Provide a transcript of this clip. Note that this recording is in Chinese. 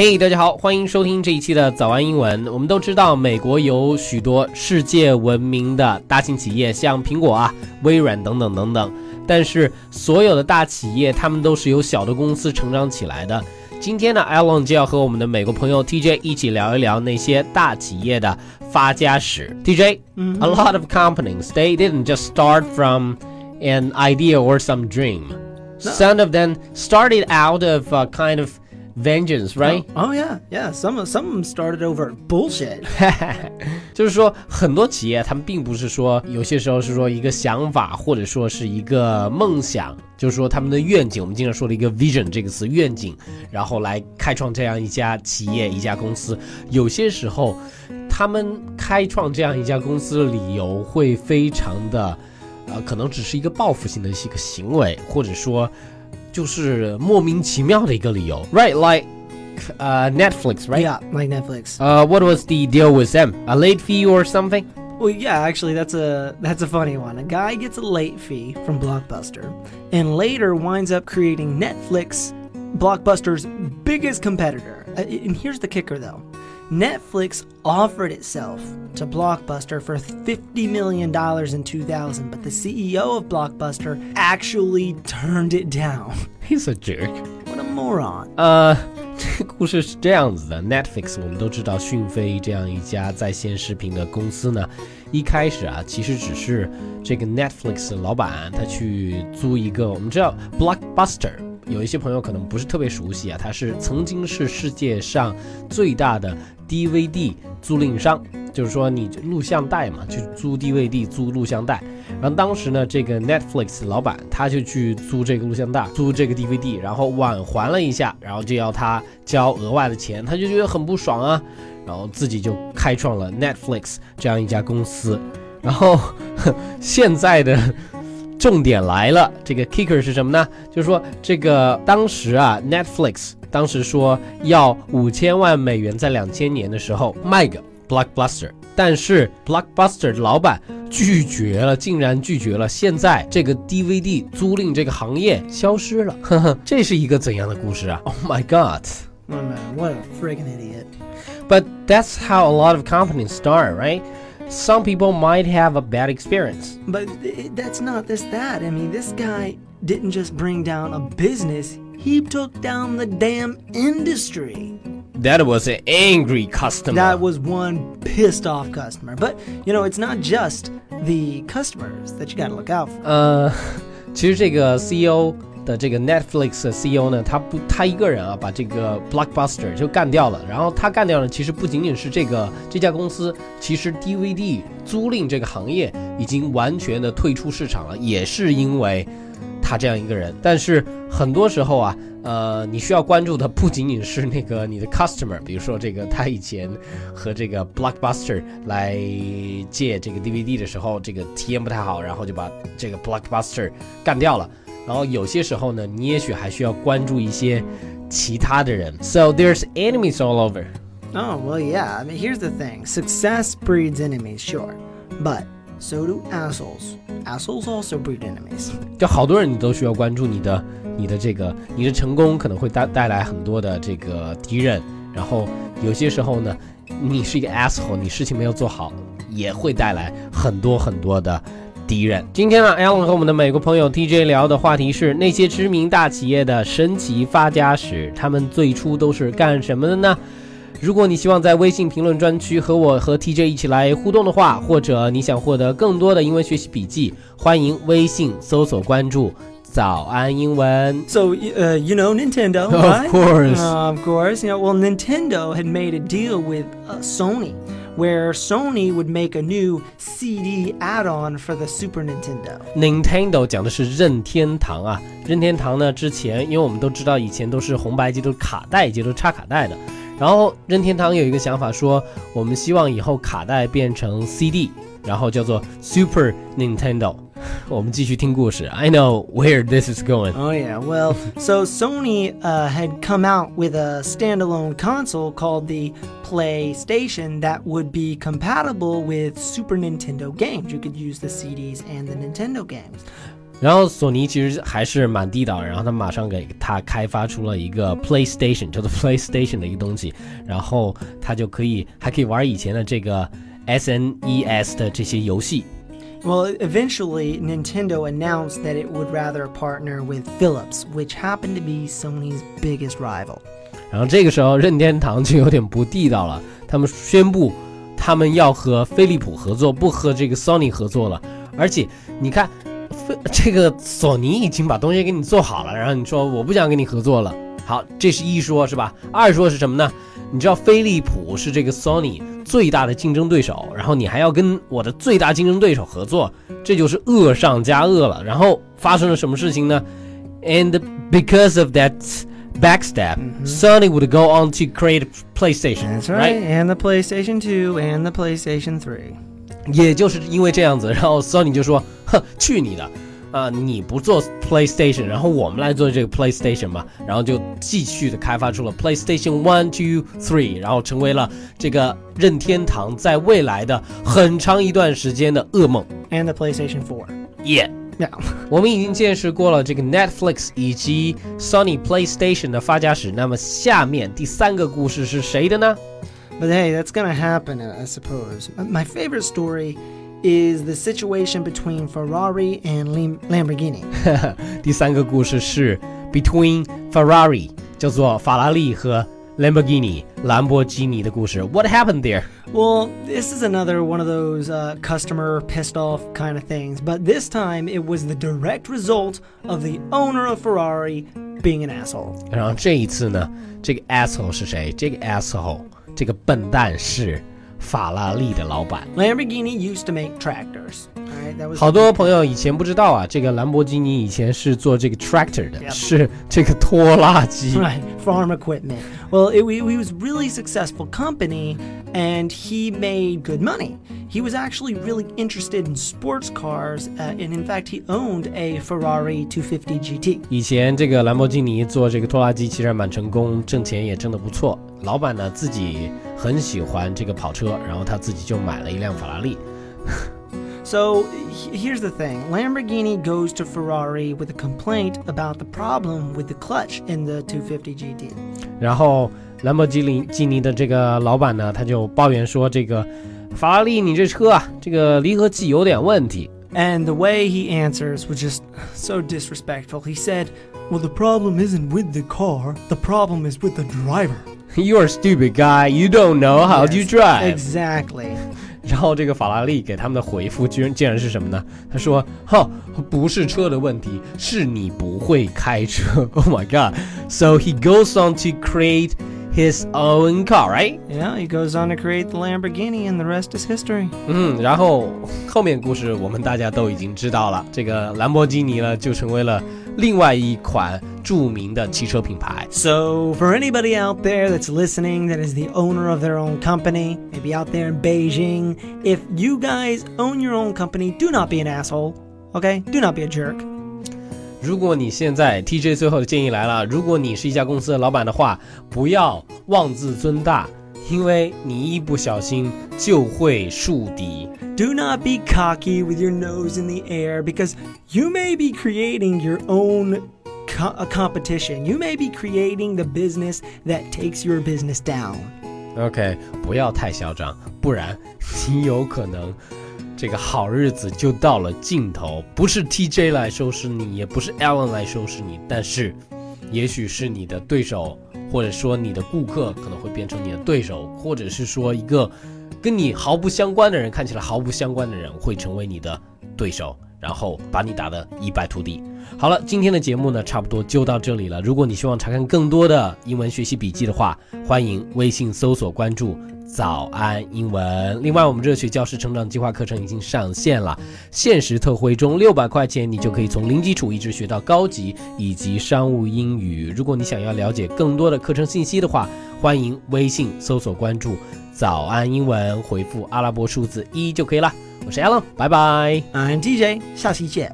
嘿，大家好，欢迎收听这一期的早安英文。我们都知道，美国有许多世界闻名的大型企业，像苹果啊、微软等等等等。但是，所有的大企业，他们都是由小的公司成长起来的。今天呢，Alon 就要和我们的美国朋友 TJ 一起聊一聊那些大企业的发家史。TJ，a lot of companies they didn't just start from an idea or some dream. Some of them started out of a kind of vengeance, right? Oh, oh, yeah, yeah. Some some of them started over bullshit. 就是说，很多企业他们并不是说，有些时候是说一个想法，或者说是一个梦想，就是说他们的愿景。我们经常说的一个 vision 这个词，愿景，然后来开创这样一家企业、一家公司。有些时候，他们开创这样一家公司的理由会非常的，呃，可能只是一个报复性的一个行为，或者说。就是莫名其妙的一个理由，right? Like, uh, Netflix, right? Yeah, like Netflix. Uh, what was the deal with them? A late fee or something? Well, yeah, actually, that's a that's a funny one. A guy gets a late fee from Blockbuster, and later winds up creating Netflix, Blockbuster's biggest competitor. Uh, and here's the kicker, though. Netflix offered itself to Blockbuster for $50 million in 2000, but the CEO of Blockbuster actually turned it down. He's a jerk. What a moron. 呃，这个故事是这样子的，Netflix 我们都知道，讯飞这样一家在线视频的公司呢，一开始啊，其实只是这个 Netflix 的老板他去租一个，我们知道 Blockbuster。 有一些朋友可能不是特别熟悉啊，它是曾经是世界上最大的 DVD 租赁商，就是说你录像带嘛，去租 DVD 租录像带。然后当时呢，这个 Netflix 老板他就去租这个录像带，租这个 DVD，然后晚还了一下，然后就要他交额外的钱，他就觉得很不爽啊，然后自己就开创了 Netflix 这样一家公司。然后 现在的。重点来了，这个 kicker 是什么呢？就是说，这个当时啊，Netflix 当时说要五千万美元，在两千年的时候卖给 Blockbuster，但是 Blockbuster 的老板拒绝了，竟然拒绝了。现在这个 DVD 租赁这个行业消失了，呵呵，这是一个怎样的故事啊？Oh my God！My man, what a freaking idiot! But that's how a lot of companies start, right? some people might have a bad experience. But that's not this that. I mean, this guy didn't just bring down a business, he took down the damn industry. That was an angry customer. That was one pissed off customer. But, you know, it's not just the customers that you gotta look out for. 呃，其实这个 CEO 的这个 Netflix 的 CEO 呢，他不，他一个人啊，把这个 Blockbuster 就干掉了。然后他干掉了，其实不仅仅是这个这家公司，其实 DVD 租赁这个行业已经完全的退出市场了，也是因为他这样一个人。但是很多时候啊，呃，你需要关注的不仅仅是那个你的 customer，比如说这个他以前和这个 Blockbuster 来借这个 DVD 的时候，这个体验不太好，然后就把这个 Blockbuster 干掉了。然后有些时候呢，你也许还需要关注一些其他的人。So there's enemies all over. Oh well, yeah. I mean, here's the thing: success breeds enemies, sure, but so do assholes. Assholes also breed enemies. 就好多人你都需要关注你的你的这个你的成功可能会带带来很多的这个敌人。然后有些时候呢，你是一个 asshole，你事情没有做好，也会带来很多很多的。 敌人。今天呢，Alan 和我们的美国朋友 TJ 聊的话题是那些知名大企业的神奇发家史，他们最初都是干什么的呢？如果你希望在微信评论专区和我和 TJ 一起来互动的话，或者你想获得更多的英文学习笔记，欢迎微信搜索关注“早安英文”。So, uh, you know Nintendo, right? Of course, uh, of course. You know, well, Nintendo had made a deal with uh, Sony. Where Sony would make a new CD add-on for the Super Nintendo. Nintendo 讲的是任天堂啊，任天堂呢之前，因为我们都知道以前都是红白机都是卡带机都插卡带的，然后任天堂有一个想法说，我们希望以后卡带变成 CD，然后叫做 Super Nintendo。我们继续听故事。I know where this is going. Oh yeah, well, so Sony uh, had come out with a standalone console called the PlayStation that would be compatible with Super Nintendo games. You could use the CDs and the Nintendo games. 然后索尼其实还是蛮地道，然后他马上给他开发出了一个 PlayStation，叫做 PlayStation 的一个东西，然后他就可以还可以玩以前的这个 SNES 的这些游戏。 Well, eventually, Nintendo announced that it would rather partner with Philips, which happened to be Sony's biggest rival. 然后这个时候，任天堂就有点不地道了，他们宣布他们要和飞利浦合作，不和这个 Sony 合作了。而且你看，这个索尼已经把东西给你做好了，然后你说我不想跟你合作了。好，这是一说，是吧？二说是什么呢？你知道飞利浦是这个 Sony 最大的竞争对手，然后你还要跟我的最大竞争对手合作，这就是恶上加恶了。然后发生了什么事情呢？And because of that backstab, Sony would go on to create PlayStation. That's right, and the PlayStation 2 and the PlayStation 3. 也就是因为这样子，然后 Sony 就说：“哼，去你的！” 啊，你不做 PlayStation，然后我们来做这个 PlayStation 吧，然后就继续的开发出了 PlayStation One、Two、Three，然后成为了这个任天堂在未来的很长一段时间的噩梦。And the PlayStation Four. Yeah. Yeah. 我们已经见识过了这个 Netflix 以及 Sony PlayStation 的发家史，那么下面第三个故事是谁的呢？But hey, that's gonna happen, I suppose. My favorite story is the situation between Ferrari and Lamborghini. 第三个故事是 between Ferrari，叫做法拉利和 Lamborghini 兰博基尼的故事。What happened there? Well, this is another one of those uh, customer pissed off kind of things, but this time it was the direct result of the owner of Ferrari being an asshole. 然后这一次呢，这个 asshole 是谁？这个 asshole，这个笨蛋是。 法拉利的老板。Lamborghini used to make tractors. 好多朋友以前不知道啊，这个兰博基尼以前是做这个 tractor 的，是这个拖拉机。Right, farm equipment. Well, it, it was really successful company, and he made good money. He was actually really interested in sports cars, uh, and in fact, he owned a Ferrari 250 GT. 以前这个兰博基尼做这个拖拉机其实蛮成功，挣钱也挣得不错。老板呢自己很喜欢这个跑车，然后他自己就买了一辆法拉利。So here's the thing Lamborghini goes to Ferrari with a complaint about the problem with the clutch in the 250 GT. 然后兰博基尼基尼的这个老板呢，他就抱怨说，这个法拉利你这车啊，这个离合器有点问题。And the way he answers was just so disrespectful. He said, Well, the problem isn't with the car, the problem is with the driver. You're a stupid guy. You don't know how yes, to drive. Exactly. 然后这个法拉利给他们的回复居然竟然是什么呢？他说：“哈，不是车的问题，是你不会开车。” Oh my god! So he goes on to create his own car, right? Yeah, he goes on to create the Lamborghini, and the rest is history. 嗯，然后后面故事我们大家都已经知道了，这个兰博基尼呢就成为了另外一款着名的汽车品牌。So for anybody out there that's listening that is the owner of their own company, maybe out there in Beijing, if you guys own your own company, do not be an asshole. Okay? Do not be a jerk. 如果你现在 TJ 最后的建议来了，如果你是一家公司的老板的话，不要妄自尊大，因为你一不小心就会树敌。Do not be cocky with your nose in the air because you may be creating your own co competition. You may be creating the business that takes your business down. OK，不要太嚣张，不然你有可能。 这个好日子就到了尽头，不是 TJ 来收拾你，也不是 Alan 来收拾你，但是，也许是你的对手，或者说你的顾客可能会变成你的对手，或者是说一个跟你毫不相关的人，看起来毫不相关的人会成为你的对手，然后把你打得一败涂地。好了，今天的节目呢，差不多就到这里了。如果你希望查看更多的英文学习笔记的话，欢迎微信搜索关注。早安英文。另外，我们热血教师成长计划课程已经上线了，限时特惠中，六百块钱你就可以从零基础一直学到高级以及商务英语。如果你想要了解更多的课程信息的话，欢迎微信搜索关注“早安英文”，回复阿拉伯数字一就可以了。我是 Alan，拜拜。I'm DJ，下期见。